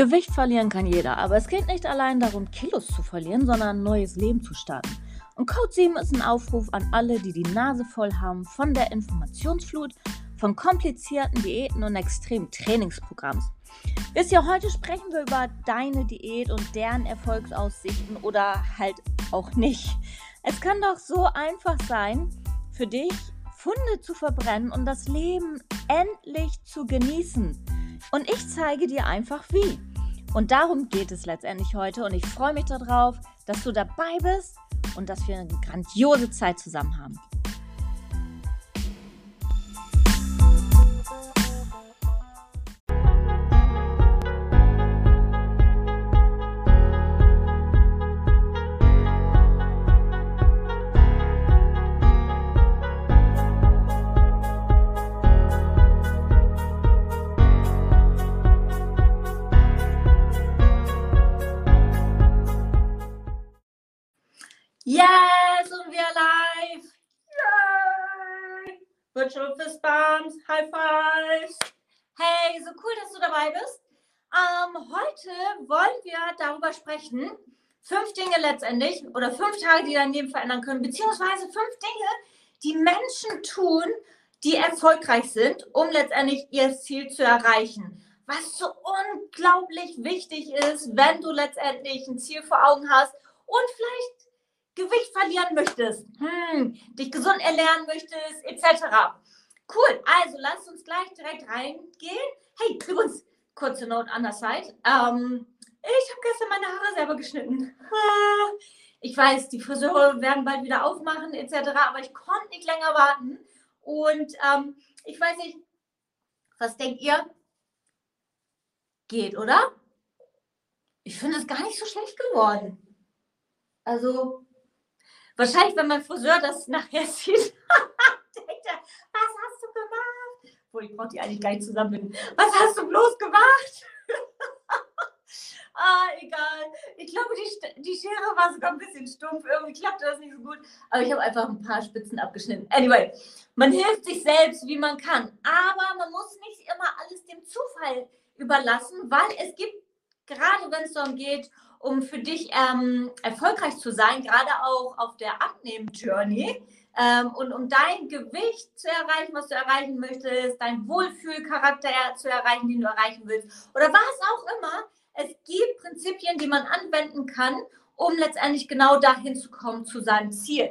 Gewicht verlieren kann jeder, aber es geht nicht allein darum, Kilos zu verlieren, sondern ein neues Leben zu starten. Und Code 7 ist ein Aufruf an alle, die die Nase voll haben von der Informationsflut, von komplizierten Diäten und extremen Trainingsprogramms. Wisst ihr, heute sprechen wir über deine Diät und deren Erfolgsaussichten oder halt auch nicht. Es kann doch so einfach sein, für dich Funde zu verbrennen und das Leben endlich zu genießen. Und ich zeige dir einfach wie. Und darum geht es letztendlich heute und ich freue mich darauf, dass du dabei bist und dass wir eine grandiose Zeit zusammen haben. Cool, dass du dabei bist. Ähm, heute wollen wir darüber sprechen, fünf Dinge letztendlich oder fünf Tage, die dein Leben verändern können, beziehungsweise fünf Dinge, die Menschen tun, die erfolgreich sind, um letztendlich ihr Ziel zu erreichen. Was so unglaublich wichtig ist, wenn du letztendlich ein Ziel vor Augen hast und vielleicht Gewicht verlieren möchtest, hm, dich gesund ernähren möchtest, etc. Cool, also lass uns gleich direkt reingehen. Hey, übrigens, kurze Note an der Seite. Ähm, ich habe gestern meine Haare selber geschnitten. Ich weiß, die Friseure werden bald wieder aufmachen, etc., aber ich konnte nicht länger warten. Und ähm, ich weiß nicht, was denkt ihr? Geht, oder? Ich finde es gar nicht so schlecht geworden. Also, Wahrscheinlich, wenn mein Friseur das nachher sieht, denkt er, was Wo ich brauche die eigentlich gar nicht zusammenbinden. Was hast du bloß gemacht? ah, egal. Ich glaube, die, die Schere war sogar ein bisschen stumpf. Irgendwie klappte das nicht so gut. Aber ich habe einfach ein paar Spitzen abgeschnitten. Anyway, man hilft sich selbst, wie man kann. Aber man muss nicht immer alles dem Zufall überlassen, weil es gibt, gerade wenn es darum geht, um für dich ähm, erfolgreich zu sein, gerade auch auf der Abnehmen-Journey. Ähm, und um dein Gewicht zu erreichen, was du erreichen möchtest, dein Wohlfühlcharakter zu erreichen, den du erreichen willst, oder was auch immer. Es gibt Prinzipien, die man anwenden kann, um letztendlich genau dahin zu kommen, zu seinem Ziel.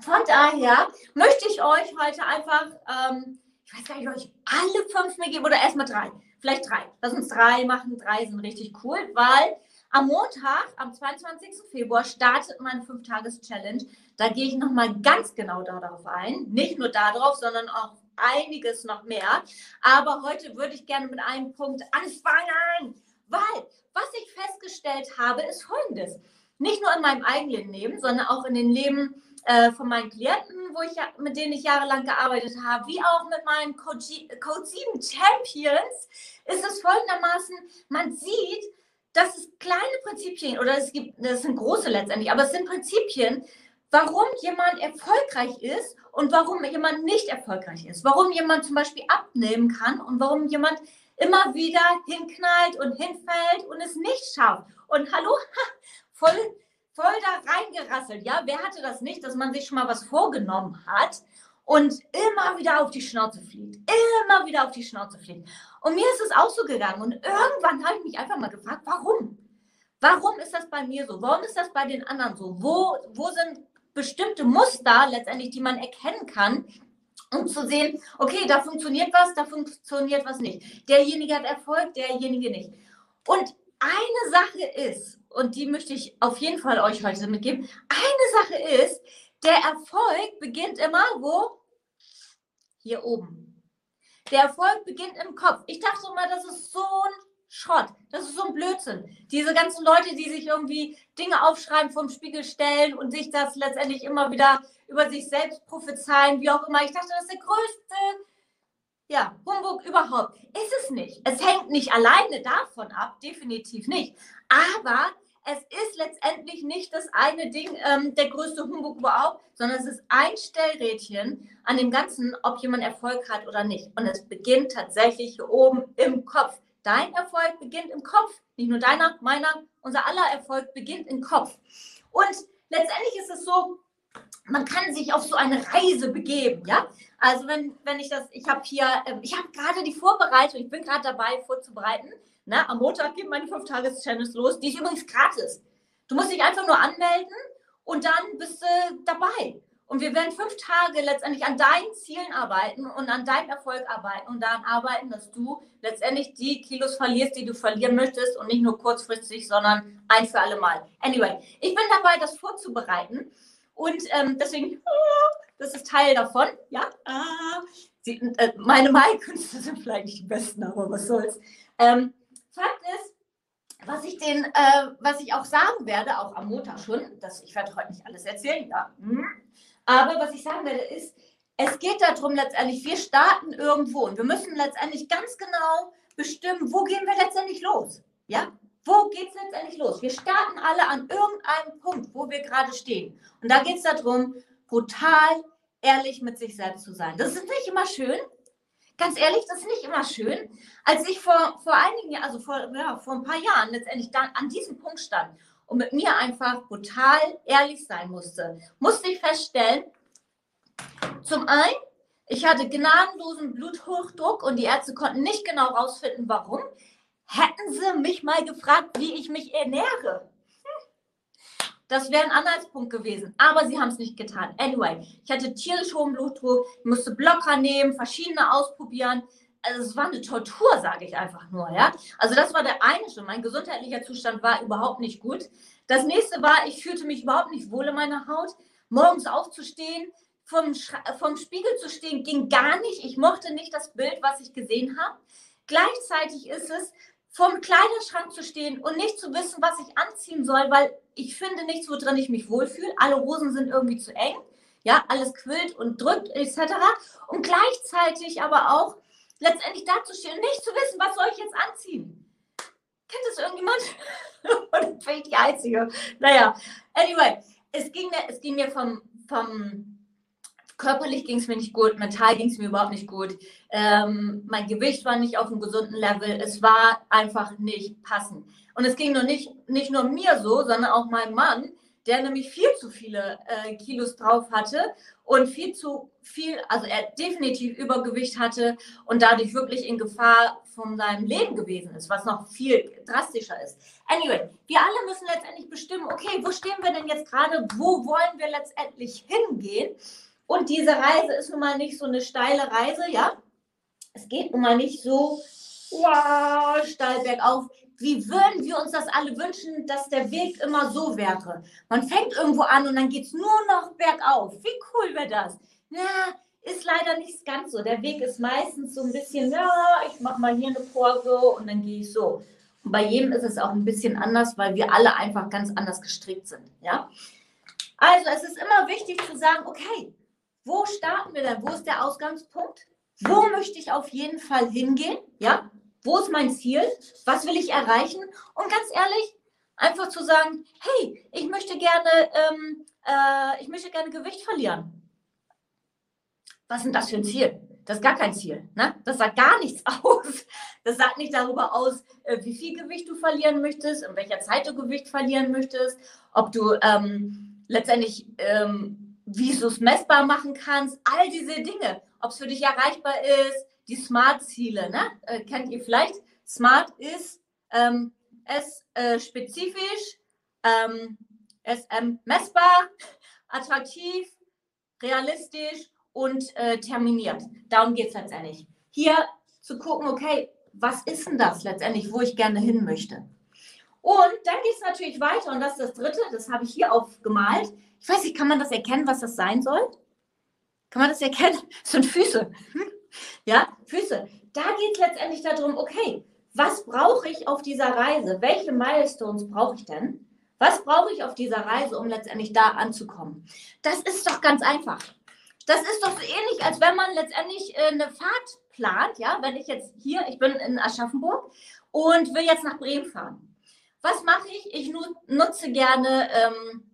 Von daher möchte ich euch heute einfach, ähm, ich weiß gar nicht, ob ich alle fünf mir gebe oder erstmal drei. Vielleicht drei. Lass uns drei machen. Drei sind richtig cool, weil am Montag, am 22. Februar, startet meine 5-Tages-Challenge. Da gehe ich nochmal ganz genau darauf ein. Nicht nur darauf, sondern auch einiges noch mehr. Aber heute würde ich gerne mit einem Punkt anfangen, weil was ich festgestellt habe, ist folgendes. Nicht nur in meinem eigenen Leben, sondern auch in den Leben äh, von meinen Klienten, wo ich, mit denen ich jahrelang gearbeitet habe, wie auch mit meinen Code 7 Champions, ist es folgendermaßen, man sieht, dass es kleine Prinzipien oder es gibt, das sind große letztendlich, aber es sind Prinzipien, warum jemand erfolgreich ist und warum jemand nicht erfolgreich ist. Warum jemand zum Beispiel abnehmen kann und warum jemand immer wieder hinknallt und hinfällt und es nicht schafft. Und hallo, voll, voll da reingerasselt. Ja, wer hatte das nicht, dass man sich schon mal was vorgenommen hat und immer wieder auf die Schnauze fliegt. Immer wieder auf die Schnauze fliegt. Und mir ist es auch so gegangen. Und irgendwann habe ich mich einfach mal gefragt, warum? Warum ist das bei mir so? Warum ist das bei den anderen so? Wo, wo sind bestimmte Muster letztendlich, die man erkennen kann, um zu sehen, okay, da funktioniert was, da funktioniert was nicht. Derjenige hat Erfolg, derjenige nicht. Und eine Sache ist, und die möchte ich auf jeden Fall euch heute mitgeben, eine Sache ist, der Erfolg beginnt immer wo? Hier oben. Der Erfolg beginnt im Kopf. Ich dachte immer, das ist so ein Schrott. Das ist so ein Blödsinn. Diese ganzen Leute, die sich irgendwie Dinge aufschreiben, vom Spiegel stellen und sich das letztendlich immer wieder über sich selbst prophezeien, wie auch immer. Ich dachte, das ist der größte ja, Humbug überhaupt. Ist es nicht. Es hängt nicht alleine davon ab, definitiv nicht. Aber es ist letztendlich nicht das eine Ding, ähm, der größte Humbug überhaupt, sondern es ist ein Stellrädchen an dem Ganzen, ob jemand Erfolg hat oder nicht. Und es beginnt tatsächlich hier oben im Kopf. Dein Erfolg beginnt im Kopf. Nicht nur deiner, meiner, unser aller Erfolg beginnt im Kopf. Und letztendlich ist es so, man kann sich auf so eine Reise begeben, ja. Also wenn, wenn ich das, ich habe hier, ähm, ich habe gerade die Vorbereitung, ich bin gerade dabei vorzubereiten. Ne? Am Montag geht meine 5-Tages-Challenge los. Die ist übrigens gratis. Du musst dich einfach nur anmelden und dann bist du dabei. Und wir werden fünf Tage letztendlich an deinen Zielen arbeiten und an deinem Erfolg arbeiten und daran arbeiten, dass du letztendlich die Kilos verlierst, die du verlieren möchtest und nicht nur kurzfristig, sondern ein für alle Mal. Anyway, ich bin dabei, das vorzubereiten und ähm, deswegen, das ist Teil davon. Ja, ah, äh, meine Malkünste sind vielleicht nicht die besten, aber was soll's. Ähm, Fakt ist, was ich den, äh, was ich auch sagen werde, auch am Montag schon, das, ich werde heute nicht alles erzählen, ja. Hm. Aber was ich sagen werde, ist, es geht darum letztendlich, wir starten irgendwo und wir müssen letztendlich ganz genau bestimmen, wo gehen wir letztendlich los. Ja? Wo geht es letztendlich los? Wir starten alle an irgendeinem Punkt, wo wir gerade stehen. Und da geht es darum, brutal ehrlich mit sich selbst zu sein. Das ist nicht immer schön, ganz ehrlich, das ist nicht immer schön. Als ich vor, vor einigen Jahren, also vor, ja, vor ein paar Jahren letztendlich dann an diesem Punkt stand und mit mir einfach brutal ehrlich sein musste, musste ich feststellen, zum einen, ich hatte gnadenlosen Bluthochdruck und die Ärzte konnten nicht genau herausfinden, warum. Hätten sie mich mal gefragt, wie ich mich ernähre. Das wäre ein Anhaltspunkt gewesen. Aber sie haben es nicht getan. Anyway, ich hatte tierisch hohen Blutdruck, musste Blocker nehmen, verschiedene ausprobieren. Also es war eine Tortur, sage ich einfach nur. Ja? Also das war der eine schon. Mein gesundheitlicher Zustand war überhaupt nicht gut. Das nächste war, ich fühlte mich überhaupt nicht wohl in meiner Haut. Morgens aufzustehen, vom, vom Spiegel zu stehen, ging gar nicht. Ich mochte nicht das Bild, was ich gesehen habe. Gleichzeitig ist es, vorm Kleiderschrank zu stehen und nicht zu wissen, was ich anziehen soll, weil ich finde nichts, worin ich mich wohlfühle. Alle Hosen sind irgendwie zu eng. Ja, alles quillt und drückt etc. Und gleichzeitig aber auch letztendlich dazustehen und nicht zu wissen, was soll ich jetzt anziehen. Kennt das irgendjemand? und bin ich die Einzige. Naja, anyway, es ging mir, es ging mir vom, vom Körperlich ging es mir nicht gut, mental ging es mir überhaupt nicht gut. Ähm, mein Gewicht war nicht auf einem gesunden Level. Es war einfach nicht passend. Und es ging nur nicht, nicht nur mir so, sondern auch meinem Mann, der nämlich viel zu viele äh, Kilos drauf hatte und viel zu viel, also er definitiv Übergewicht hatte und dadurch wirklich in Gefahr von seinem Leben gewesen ist, was noch viel drastischer ist. Anyway, wir alle müssen letztendlich bestimmen, okay, wo stehen wir denn jetzt gerade, wo wollen wir letztendlich hingehen? Und diese Reise ist nun mal nicht so eine steile Reise, ja. Es geht nun mal nicht so wow, steil bergauf. Wie würden wir uns das alle wünschen, dass der Weg immer so wäre? Man fängt irgendwo an und dann geht es nur noch bergauf. Wie cool wäre das? Na, ist leider nicht ganz so. Der Weg ist meistens so ein bisschen, ja, ich mache mal hier eine Kurve und dann gehe ich so. Und bei jedem ist es auch ein bisschen anders, weil wir alle einfach ganz anders gestrickt sind. Ja? Also es ist immer wichtig zu sagen, okay, wo starten wir denn? Wo ist der Ausgangspunkt? Wo möchte ich auf jeden Fall hingehen? Ja, wo ist mein Ziel? Was will ich erreichen? Und ganz ehrlich, einfach zu sagen, hey, ich möchte gerne, ähm, äh, ich möchte gerne Gewicht verlieren. Was ist denn das für ein Ziel? Das ist gar kein Ziel. Ne? Das sagt gar nichts aus. Das sagt nicht darüber aus, äh, wie viel Gewicht du verlieren möchtest, in welcher Zeit du Gewicht verlieren möchtest, ob du ähm, letztendlich ähm, wie du es messbar machen kannst, all diese Dinge, ob es für dich erreichbar ist, die Smart-Ziele, ne? Äh, kennt ihr vielleicht? Smart ist ähm, es äh, spezifisch, ähm, es ähm, messbar, attraktiv, realistisch und äh, terminiert. Darum geht es letztendlich. Hier zu gucken, okay, was ist denn das letztendlich, wo ich gerne hin möchte? Und dann geht es natürlich weiter und das ist das dritte, das habe ich hier aufgemalt. Ich weiß nicht, kann man das erkennen, was das sein soll? Kann man das erkennen? Das sind Füße. Ja, Füße. Da geht es letztendlich darum, okay, was brauche ich auf dieser Reise? Welche Milestones brauche ich denn? Was brauche ich auf dieser Reise, um letztendlich da anzukommen? Das ist doch ganz einfach. Das ist doch so ähnlich, als wenn man letztendlich äh, eine Fahrt plant. Ja, wenn ich jetzt hier, ich bin in Aschaffenburg und will jetzt nach Bremen fahren. Was mache ich? Ich nutze gerne ähm,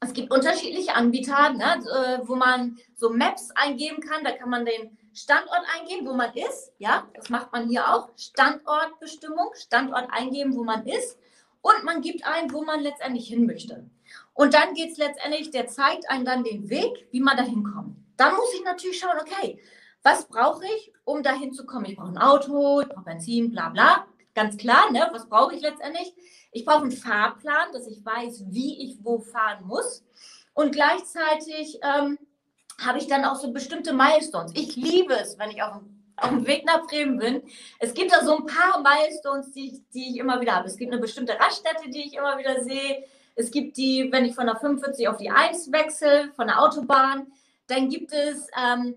es gibt unterschiedliche Anbieter, ne, äh, wo man so Maps eingeben kann. Da kann man den Standort eingeben, wo man ist. Ja, das macht man hier auch. Standortbestimmung, Standort eingeben, wo man ist. Und man gibt ein, wo man letztendlich hin möchte. Und dann geht es letztendlich, der zeigt einem dann den Weg, wie man da hinkommt. Dann muss ich natürlich schauen, okay, was brauche ich, um da hinzukommen? Ich brauche ein Auto, ich brauche Benzin, bla bla. Ganz klar, ne? Was brauche ich letztendlich? Ich brauche einen Fahrplan, dass ich weiß, wie ich wo fahren muss. Und gleichzeitig ähm, habe ich dann auch so bestimmte Milestones. Ich liebe es, wenn ich auf dem, auf dem Weg nach Bremen bin. Es gibt da so ein paar Milestones, die ich, die ich immer wieder habe. Es gibt eine bestimmte Raststätte, die ich immer wieder sehe. Es gibt die, wenn ich von der 45 auf die 1 wechsle, von der Autobahn. Dann gibt es ähm,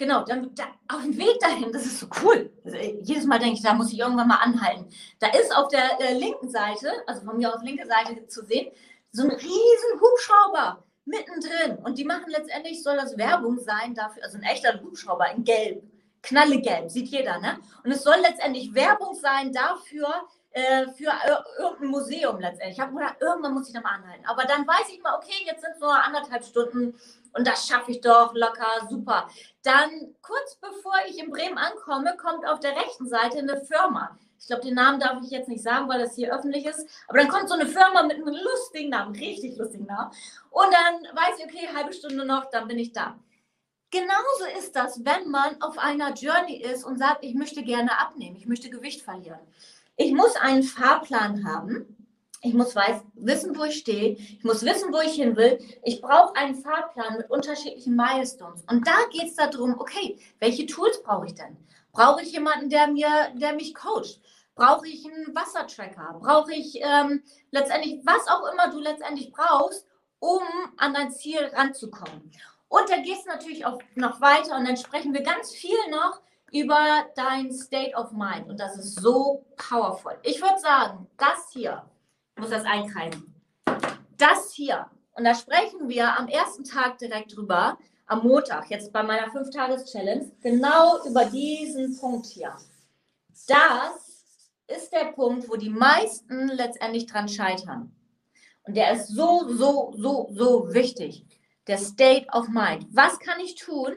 Genau, dann, da, auf dem Weg dahin, das ist so cool. Also, jedes Mal denke ich, da muss ich irgendwann mal anhalten. Da ist auf der äh, linken Seite, also von mir aus linke Seite zu sehen, so ein riesen Hubschrauber mittendrin. Und die machen letztendlich, soll das Werbung sein dafür, also ein echter Hubschrauber in Gelb, knallegelb, sieht jeder, ne? Und es soll letztendlich Werbung sein dafür, äh, für irgendein Museum letztendlich. Ich habe gedacht, irgendwann muss ich da mal anhalten. Aber dann weiß ich mal, okay, jetzt sind es nur anderthalb Stunden und das schaffe ich doch locker, super. Dann kurz bevor ich in Bremen ankomme, kommt auf der rechten Seite eine Firma. Ich glaube, den Namen darf ich jetzt nicht sagen, weil das hier öffentlich ist. Aber dann kommt so eine Firma mit einem lustigen Namen, richtig lustigen Namen. Und dann weiß ich, okay, halbe Stunde noch, dann bin ich da. Genauso ist das, wenn man auf einer Journey ist und sagt, ich möchte gerne abnehmen, ich möchte Gewicht verlieren. Ich muss einen Fahrplan haben ich muss weiß, wissen, wo ich stehe. Ich muss wissen, wo ich hin will. Ich brauche einen Fahrplan mit unterschiedlichen Milestones. Und da geht es darum, okay, welche Tools brauche ich denn? Brauche ich jemanden, der, mir, der mich coacht? Brauche ich einen Wassertracker? Brauche ich ähm, letztendlich, was auch immer du letztendlich brauchst, um an dein Ziel ranzukommen? Und da geht es natürlich auch noch weiter und dann sprechen wir ganz viel noch über dein State of Mind. Und das ist so powerful. Ich würde sagen, das hier muss das einkreisen. Das hier, und da sprechen wir am ersten Tag direkt drüber, am Montag, jetzt bei meiner 5-Tages-Challenge, genau über diesen Punkt hier. Das ist der Punkt, wo die meisten letztendlich dran scheitern. Und der ist so, so, so, so wichtig. Der State of Mind. Was kann ich tun,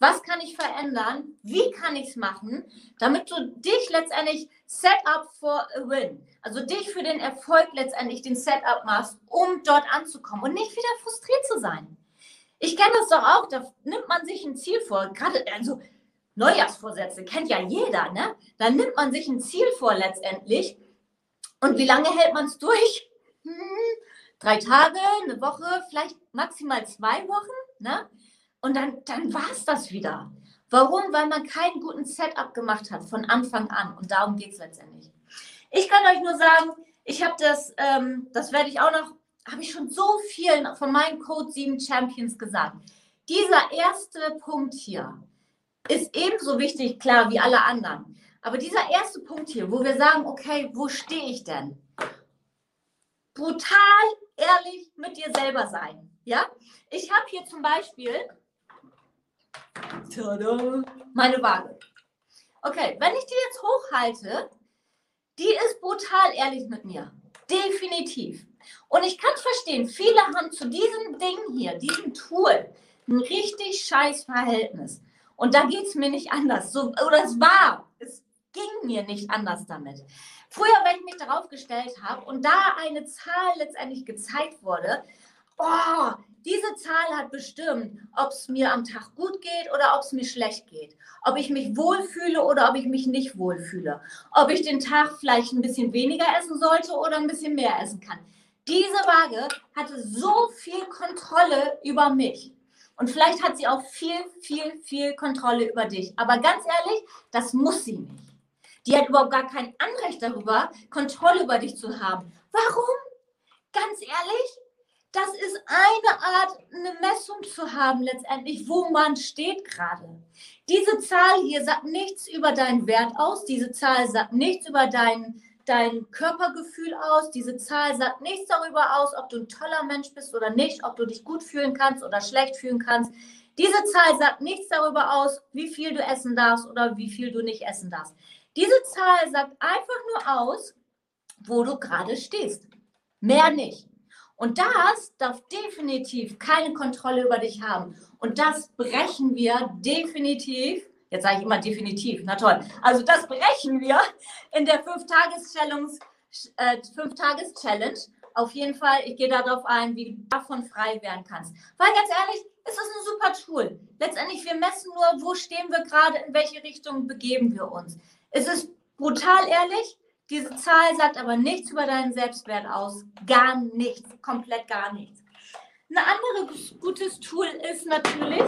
was kann ich verändern? Wie kann ich es machen, damit du dich letztendlich set up for a win, also dich für den Erfolg letztendlich den Setup machst, um dort anzukommen und nicht wieder frustriert zu sein. Ich kenne das doch auch, da nimmt man sich ein Ziel vor, gerade also Neujahrsvorsätze kennt ja jeder, ne? Da nimmt man sich ein Ziel vor letztendlich. Und wie lange hält man es durch? Hm, drei Tage, eine Woche, vielleicht maximal zwei Wochen, ne? Und dann, dann war es das wieder. Warum? Weil man keinen guten Setup gemacht hat von Anfang an. Und darum geht es letztendlich. Ich kann euch nur sagen, ich habe das, ähm, das werde ich auch noch, habe ich schon so vielen von meinen Code 7 Champions gesagt. Dieser erste Punkt hier ist ebenso wichtig, klar, wie alle anderen. Aber dieser erste Punkt hier, wo wir sagen, okay, wo stehe ich denn? Brutal ehrlich mit dir selber sein. Ja? Ich habe hier zum Beispiel Tada. Meine Waage. Okay, wenn ich die jetzt hochhalte, die ist brutal ehrlich mit mir. Definitiv. Und ich kann verstehen, viele haben zu diesem Ding hier, diesem Tool, ein richtig scheiß Verhältnis. Und da geht es mir nicht anders. So, oder es war, es ging mir nicht anders damit. Früher, wenn ich mich darauf gestellt habe und da eine Zahl letztendlich gezeigt wurde, oh, diese Zahl hat bestimmt, ob es mir am Tag gut geht oder ob es mir schlecht geht. Ob ich mich wohlfühle oder ob ich mich nicht wohlfühle. Ob ich den Tag vielleicht ein bisschen weniger essen sollte oder ein bisschen mehr essen kann. Diese Waage hatte so viel Kontrolle über mich. Und vielleicht hat sie auch viel, viel, viel Kontrolle über dich. Aber ganz ehrlich, das muss sie nicht. Die hat überhaupt gar kein Anrecht darüber, Kontrolle über dich zu haben. Warum? Ganz ehrlich, das ist eine Art, eine Messung zu haben letztendlich, wo man steht gerade. Diese Zahl hier sagt nichts über deinen Wert aus, diese Zahl sagt nichts über dein, dein Körpergefühl aus, diese Zahl sagt nichts darüber aus, ob du ein toller Mensch bist oder nicht, ob du dich gut fühlen kannst oder schlecht fühlen kannst. Diese Zahl sagt nichts darüber aus, wie viel du essen darfst oder wie viel du nicht essen darfst. Diese Zahl sagt einfach nur aus, wo du gerade stehst. Mehr nicht. Und das darf definitiv keine Kontrolle über dich haben. Und das brechen wir definitiv. Jetzt sage ich immer definitiv, na toll. Also das brechen wir in der 5-Tages-Challenge. Äh, 5-Tages-Challenge. Auf jeden Fall, ich gehe darauf ein, wie du davon frei werden kannst. Weil ganz ehrlich, ist das ein super Tool. Letztendlich, wir messen nur, wo stehen wir gerade, in welche Richtung begeben wir uns. Es ist brutal ehrlich, diese Zahl sagt aber nichts über deinen Selbstwert aus. Gar nichts, komplett gar nichts. Ein anderes gutes Tool ist natürlich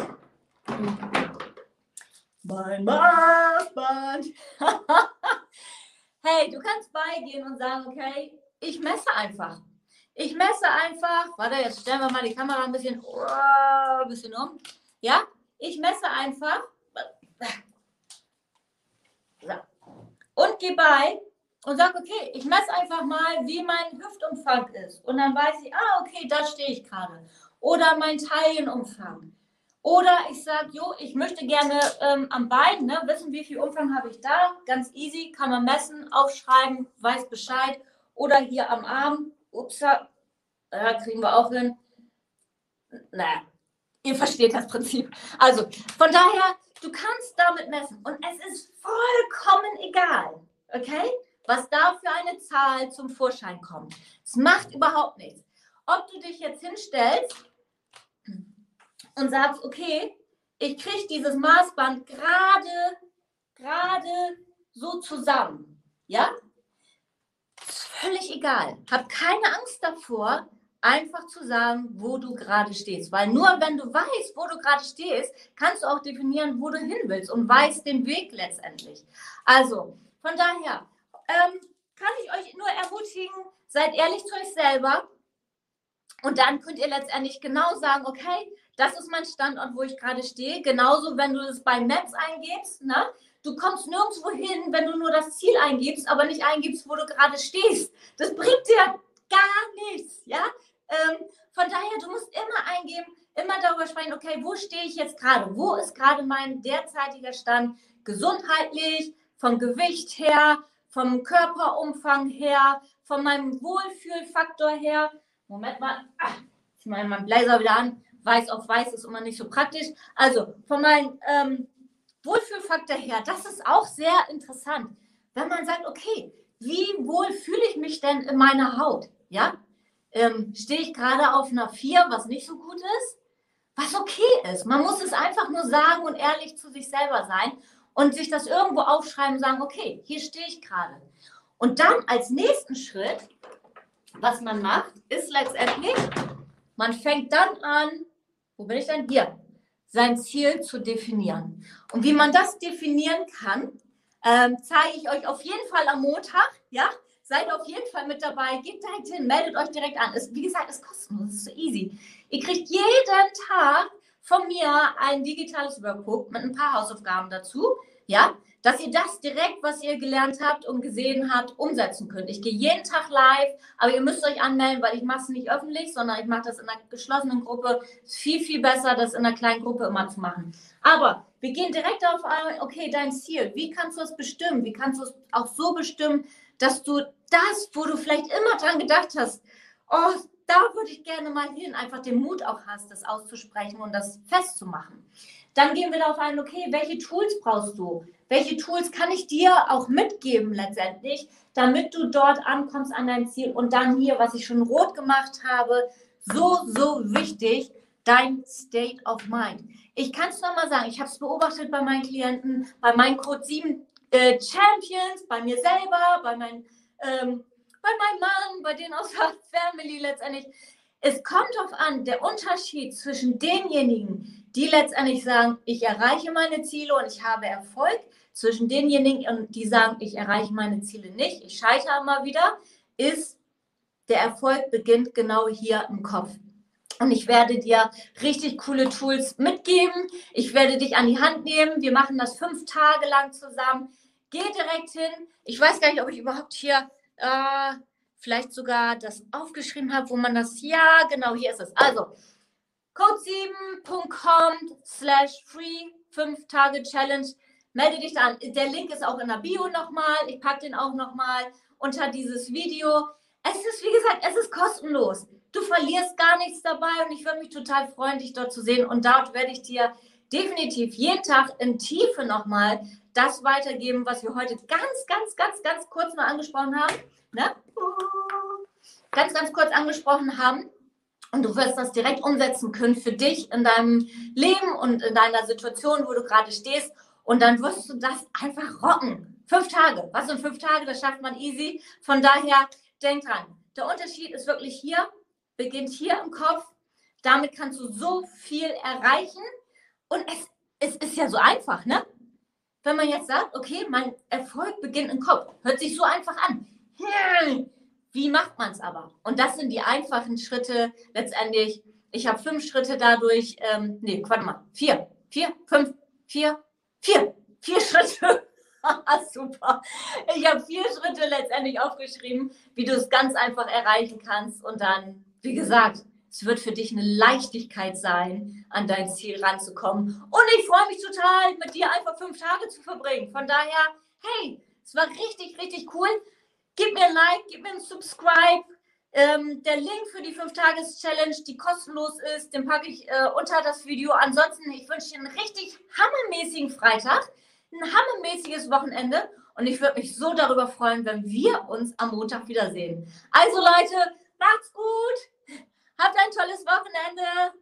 mein Maßband. hey, du kannst beigehen und sagen, okay, ich messe einfach. Ich messe einfach, warte, jetzt stellen wir mal die Kamera ein bisschen, oh, ein bisschen um. Ja, ich messe einfach und gehe bei und sage, okay, ich messe einfach mal, wie mein Hüftumfang ist. Und dann weiß ich, ah, okay, da stehe ich gerade. Oder mein Taillenumfang. Oder ich sage, jo, ich möchte gerne ähm, am Bein ne, wissen, wie viel Umfang habe ich da. Ganz easy, kann man messen, aufschreiben, weiß Bescheid. Oder hier am Arm, ups, ja, kriegen wir auch hin. Naja, ihr versteht das Prinzip. Also, von daher, du kannst damit messen. Und es ist vollkommen egal, okay, was da für eine Zahl zum Vorschein kommt. Es macht überhaupt nichts. Ob du dich jetzt hinstellst und sagst, okay, ich kriege dieses Maßband gerade, gerade so zusammen. Ja? Ist völlig egal. Hab keine Angst davor, einfach zu sagen, wo du gerade stehst. Weil nur wenn du weißt, wo du gerade stehst, kannst du auch definieren, wo du hin willst und weißt den Weg letztendlich. Also, von daher ähm, kann ich euch nur ermutigen, seid ehrlich zu euch selber. Und dann könnt ihr letztendlich genau sagen, okay, das ist mein Standort, wo ich gerade stehe. Genauso, wenn du das bei Maps eingibst, ne? Du kommst nirgendwo hin, wenn du nur das Ziel eingibst, aber nicht eingibst, wo du gerade stehst. Das bringt dir gar nichts, ja? Ähm, von daher, du musst immer eingeben, immer darüber sprechen, okay, wo stehe ich jetzt gerade? Wo ist gerade mein derzeitiger Stand gesundheitlich, vom Gewicht her, vom Körperumfang her, von meinem Wohlfühlfaktor her? Moment mal, ach, ich mache meinen Blazer wieder an. Weiß auf weiß ist immer nicht so praktisch. Also von meinem ähm, Wohlfühlfaktor her, das ist auch sehr interessant. Wenn man sagt, okay, wie wohl fühle ich mich denn in meiner Haut? Ja, ähm, stehe ich gerade auf einer 4, was nicht so gut ist? Was okay ist. Man muss es einfach nur sagen und ehrlich zu sich selber sein und sich das irgendwo aufschreiben und sagen, okay, hier stehe ich gerade. Und dann als nächsten Schritt, was man macht, ist letztendlich, man fängt dann an, wo bin ich denn? Hier, sein Ziel zu definieren. Und wie man das definieren kann, ähm, zeige ich euch auf jeden Fall am Montag. Ja, seid auf jeden Fall mit dabei. Geht direkt hin, meldet euch direkt an. Es, wie gesagt, es ist kostenlos, ist so easy. Ihr kriegt jeden Tag von mir ein digitales Workbook mit ein paar Hausaufgaben dazu. Ja, dass ihr das direkt, was ihr gelernt habt und gesehen habt, umsetzen könnt. Ich gehe jeden Tag live, aber ihr müsst euch anmelden, weil ich mache es nicht öffentlich, sondern ich mache das in einer geschlossenen Gruppe. Es ist viel, viel besser, das in einer kleinen Gruppe immer zu machen. Aber wir gehen direkt ein, okay, dein Ziel, wie kannst du es bestimmen? Wie kannst du es auch so bestimmen, dass du das, wo du vielleicht immer dran gedacht hast, oh, da würde ich gerne mal hin, einfach den Mut auch hast, das auszusprechen und das festzumachen. Dann gehen wir darauf ein, okay, welche Tools brauchst du? Welche Tools kann ich dir auch mitgeben letztendlich, damit du dort ankommst an dein Ziel? Und dann hier, was ich schon rot gemacht habe, so, so wichtig, dein State of Mind. Ich kann es nochmal sagen, ich habe es beobachtet bei meinen Klienten, bei meinen Code 7 äh, Champions, bei mir selber, bei, mein, ähm, bei meinem Mann, bei denen aus der Family letztendlich. Es kommt darauf an, der Unterschied zwischen denjenigen, die letztendlich sagen, ich erreiche meine Ziele und ich habe Erfolg, zwischen denjenigen, die sagen, ich erreiche meine Ziele nicht, ich scheitere immer wieder, ist, der Erfolg beginnt genau hier im Kopf. Und ich werde dir richtig coole Tools mitgeben. Ich werde dich an die Hand nehmen. Wir machen das fünf Tage lang zusammen. Geh direkt hin. Ich weiß gar nicht, ob ich überhaupt hier äh, vielleicht sogar das aufgeschrieben habe, wo man das. Ja, genau, hier ist es. Also, code7.com slash free 5 Tage Challenge. Melde dich an. Der Link ist auch in der Bio nochmal. Ich packe den auch nochmal unter dieses Video. Es ist, wie gesagt, es ist kostenlos. Du verlierst gar nichts dabei und ich würde mich total freuen, dich dort zu sehen. Und dort werde ich dir definitiv jeden Tag in Tiefe nochmal das weitergeben, was wir heute ganz, ganz, ganz, ganz kurz mal angesprochen haben. Ne? Ganz, ganz kurz angesprochen haben. Und du wirst das direkt umsetzen können für dich in deinem Leben und in deiner Situation, wo du gerade stehst. Und dann wirst du das einfach rocken. Fünf Tage. Was sind fünf Tage? Das schafft man easy. Von daher, denk dran. Der Unterschied ist wirklich hier, beginnt hier im Kopf. Damit kannst du so viel erreichen. Und es, es ist ja so einfach, ne? Wenn man jetzt sagt, okay, mein Erfolg beginnt im Kopf. Hört sich so einfach an. Hm, wie macht man es aber? Und das sind die einfachen Schritte letztendlich. Ich habe fünf Schritte dadurch, ähm, nee, warte mal, vier, vier, fünf, vier, vier, vier Schritte. Super. Ich habe vier Schritte letztendlich aufgeschrieben, wie du es ganz einfach erreichen kannst. Und dann, wie gesagt, es wird für dich eine Leichtigkeit sein, an dein Ziel ranzukommen. Und ich freue mich total, mit dir einfach fünf Tage zu verbringen. Von daher, hey, es war richtig, richtig cool. Gib mir ein Like, gib mir ein Subscribe. Ähm, der Link für die 5-Tages-Challenge, die kostenlos ist, den packe ich äh, unter das Video. Ansonsten, ich wünsche dir einen richtig hammermäßigen Freitag, ein hammermäßiges Wochenende und ich würde mich so darüber freuen, wenn wir uns am Montag wiedersehen. Also Leute, macht's gut, habt ein tolles Wochenende.